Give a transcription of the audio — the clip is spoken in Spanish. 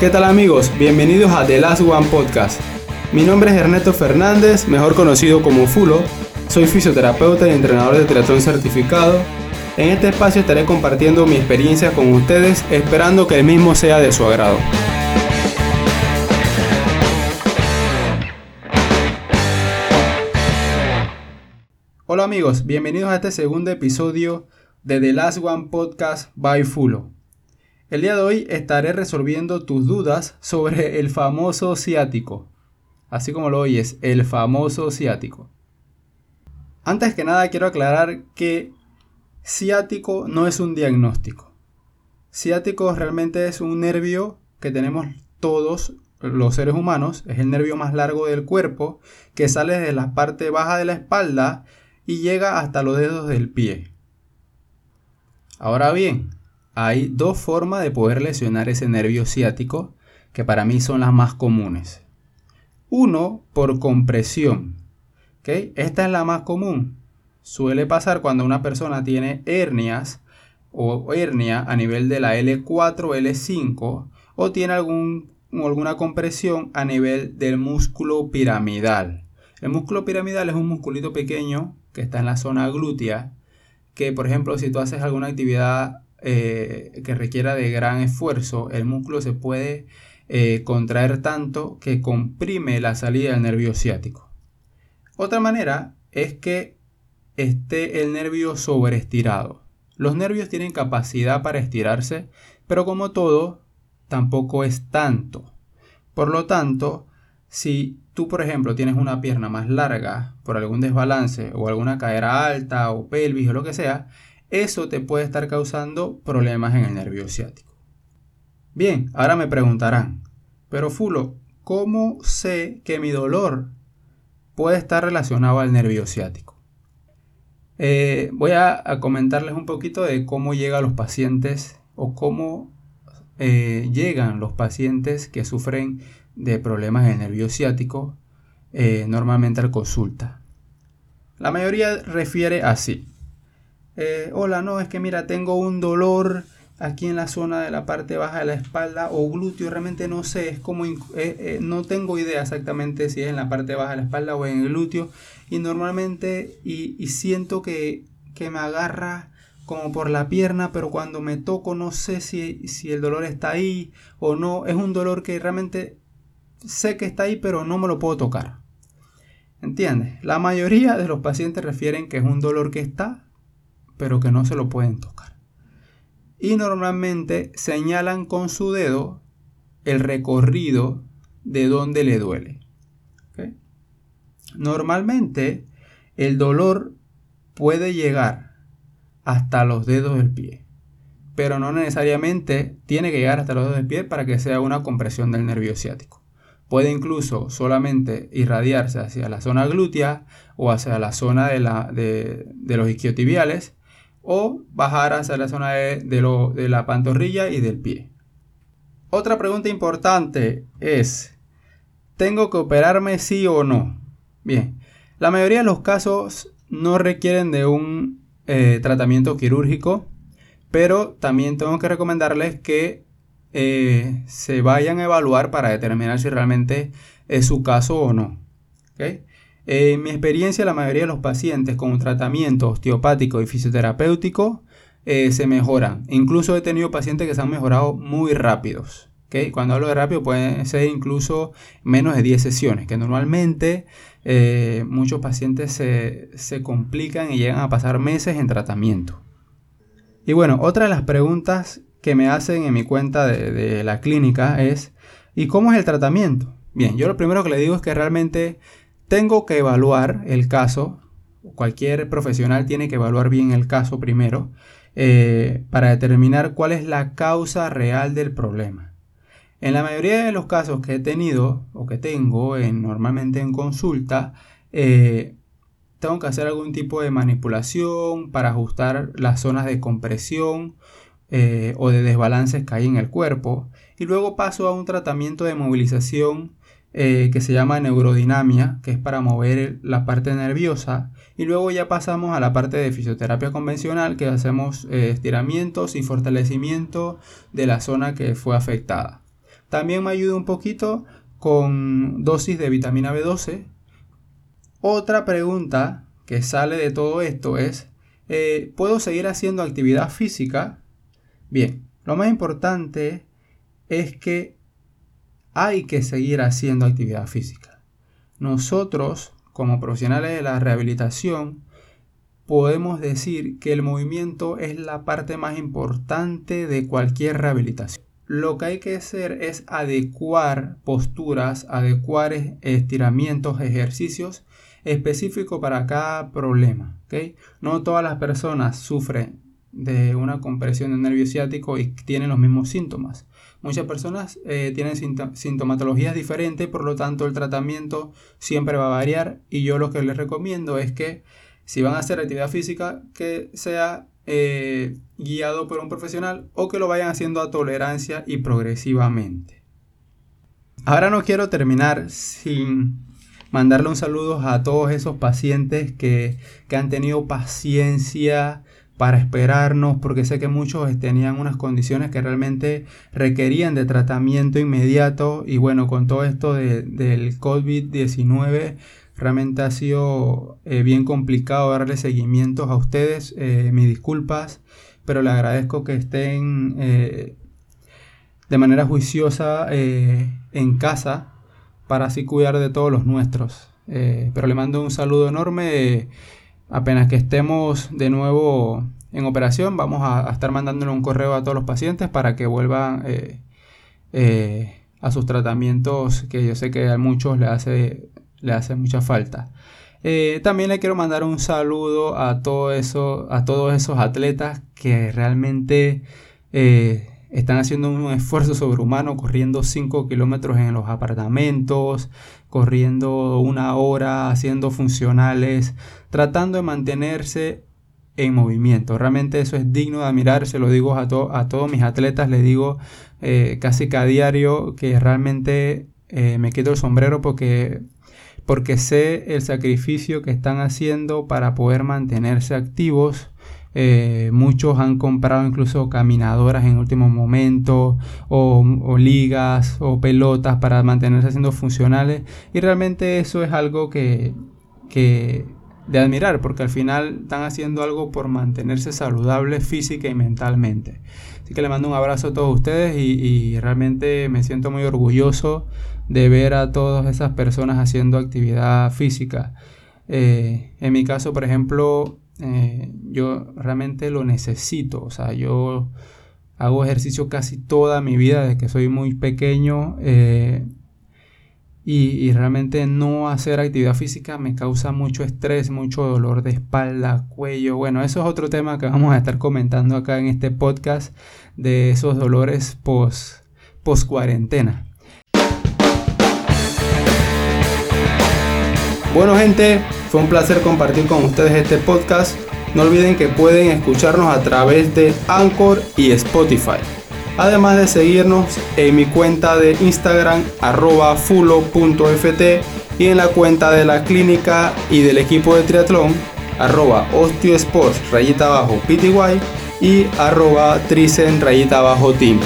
¿Qué tal amigos? Bienvenidos a The Last One Podcast. Mi nombre es Ernesto Fernández, mejor conocido como Fulo. Soy fisioterapeuta y entrenador de triatlón certificado. En este espacio estaré compartiendo mi experiencia con ustedes, esperando que el mismo sea de su agrado. Hola amigos, bienvenidos a este segundo episodio de The Last One Podcast by Fulo. El día de hoy estaré resolviendo tus dudas sobre el famoso ciático. Así como lo oyes, el famoso ciático. Antes que nada quiero aclarar que ciático no es un diagnóstico. Ciático realmente es un nervio que tenemos todos los seres humanos. Es el nervio más largo del cuerpo que sale de la parte baja de la espalda y llega hasta los dedos del pie. Ahora bien, hay dos formas de poder lesionar ese nervio ciático que para mí son las más comunes. Uno, por compresión. Esta es la más común. Suele pasar cuando una persona tiene hernias o hernia a nivel de la L4 o L5 o tiene algún, alguna compresión a nivel del músculo piramidal. El músculo piramidal es un musculito pequeño que está en la zona glútea que por ejemplo si tú haces alguna actividad eh, que requiera de gran esfuerzo, el músculo se puede eh, contraer tanto que comprime la salida del nervio ciático. Otra manera es que esté el nervio sobreestirado. Los nervios tienen capacidad para estirarse, pero como todo, tampoco es tanto. Por lo tanto, si tú, por ejemplo, tienes una pierna más larga por algún desbalance o alguna cadera alta o pelvis o lo que sea, eso te puede estar causando problemas en el nervio ciático. Bien, ahora me preguntarán, pero Fulo, ¿cómo sé que mi dolor puede estar relacionado al nervio ciático? Eh, voy a, comentarles un poquito de cómo llegan los pacientes o cómo eh, llegan los pacientes que sufren de problemas en el nervio ciático eh, normalmente al consulta. La mayoría refiere así. Eh, hola, no, es que mira, tengo un dolor aquí en la zona de la parte baja de la espalda o glúteo, realmente no sé, es como, eh, eh, no tengo idea exactamente si es en la parte baja de la espalda o en el glúteo y normalmente y, siento que, me agarra como por la pierna, pero cuando me toco no sé si, si el dolor está ahí o no, es un dolor que realmente sé que está ahí, pero no me lo puedo tocar. ¿Entiendes? La mayoría de los pacientes refieren que es un dolor que está, pero que no se lo pueden tocar. Y normalmente señalan con su dedo el recorrido de donde le duele. Normalmente el dolor puede llegar hasta los dedos del pie, pero no necesariamente tiene que llegar hasta los dedos del pie para que sea una compresión del nervio ciático. Puede incluso solamente irradiarse hacia la zona glútea o hacia la zona de, la, de, de los isquiotibiales o bajar hacia la zona de, de, la pantorrilla y del pie. Otra pregunta importante es, ¿tengo que operarme sí o no? Bien, la mayoría de los casos no requieren de un eh, tratamiento quirúrgico, pero también tengo que recomendarles que eh, se vayan a evaluar para determinar si realmente es su caso o no. En mi experiencia, la mayoría de los pacientes con un tratamiento osteopático y fisioterapéutico eh, se mejoran. Incluso he tenido pacientes que se han mejorado muy rápidos. Cuando hablo de rápido pueden ser incluso menos de 10 sesiones, que normalmente eh, muchos pacientes se, complican y llegan a pasar meses en tratamiento. Y bueno, otra de las preguntas que me hacen en mi cuenta de la clínica es, ¿y cómo es el tratamiento? Bien, yo lo primero que le digo es que realmente tengo que evaluar el caso, cualquier profesional tiene que evaluar bien el caso primero eh, para determinar cuál es la causa real del problema. En la mayoría de los casos que he tenido o que tengo en, normalmente en consulta, eh, tengo que hacer algún tipo de manipulación para ajustar las zonas de compresión eh, o de desbalances que hay en el cuerpo y luego paso a un tratamiento de movilización eh, que se llama neurodinamia, que es para mover la parte nerviosa. Y luego ya pasamos a la parte de fisioterapia convencional, que hacemos eh, estiramientos y fortalecimiento de la zona que fue afectada. También me ayuda un poquito con dosis de vitamina B12. Otra pregunta que sale de todo esto es, eh, ¿puedo seguir haciendo actividad física? Bien, lo más importante es que hay que seguir haciendo actividad física. Nosotros, como profesionales de la rehabilitación, podemos decir que el movimiento es la parte más importante de cualquier rehabilitación. Lo que hay que hacer es adecuar posturas, adecuar estiramientos, ejercicios específicos para cada problema. No todas las personas sufren de una compresión del nervio ciático y tienen los mismos síntomas. Muchas personas eh, tienen sintomatologías diferentes, por lo tanto el tratamiento siempre va a variar y yo lo que les recomiendo es que si van a hacer actividad física, que sea eh, guiado por un profesional o que lo vayan haciendo a tolerancia y progresivamente. Ahora no quiero terminar sin mandarle un saludo a todos esos pacientes que, que han tenido paciencia, para esperarnos, porque sé que muchos tenían unas condiciones que realmente requerían de tratamiento inmediato y bueno, con todo esto del COVID-19 realmente ha sido eh, bien complicado darle seguimientos a ustedes, eh, mis disculpas, pero le agradezco que estén eh, de manera juiciosa en casa para así cuidar de todos los nuestros. pero le mando un saludo enorme apenas que estemos de nuevo en operación, vamos a, estar mandándole un correo a todos los pacientes para que vuelvan eh, eh, a sus tratamientos que yo sé que a muchos le hace, le hace mucha falta. Eh, también le quiero mandar un saludo a, todos esos atletas que realmente están haciendo un esfuerzo sobrehumano, corriendo 5 kilómetros en los apartamentos, corriendo una hora, haciendo funcionales, tratando de mantenerse en movimiento. Realmente eso es digno de admirar, se lo digo a, a todos mis atletas, les digo eh, casi cada diario que realmente eh, me quito el sombrero porque, porque sé el sacrificio que están haciendo para poder mantenerse activos eh, muchos han comprado incluso caminadoras en último momento o, ligas o pelotas para mantenerse siendo funcionales y realmente eso es algo que, de admirar porque al final están haciendo algo por mantenerse saludables física y mentalmente. Así que le mando un abrazo a todos ustedes y, realmente me siento muy orgulloso de ver a todas esas personas haciendo actividad física. Eh, en mi caso, por ejemplo, eh, yo realmente lo necesito. O sea, yo hago ejercicio casi toda mi vida desde que soy muy pequeño. Eh, y, realmente no hacer actividad física me causa mucho estrés, mucho dolor de espalda, cuello. Bueno, eso es otro tema que vamos a estar comentando acá en este podcast de esos dolores post, post cuarentena. Bueno gente, fue un placer compartir con ustedes este podcast. No olviden que pueden escucharnos a través de Anchor y Spotify. Además de seguirnos en mi cuenta de Instagram arroba fulo.ft y en la cuenta de la clínica y del equipo de triatlón arroba osteosports rayita abajo pty y arroba tricen rayita abajo team.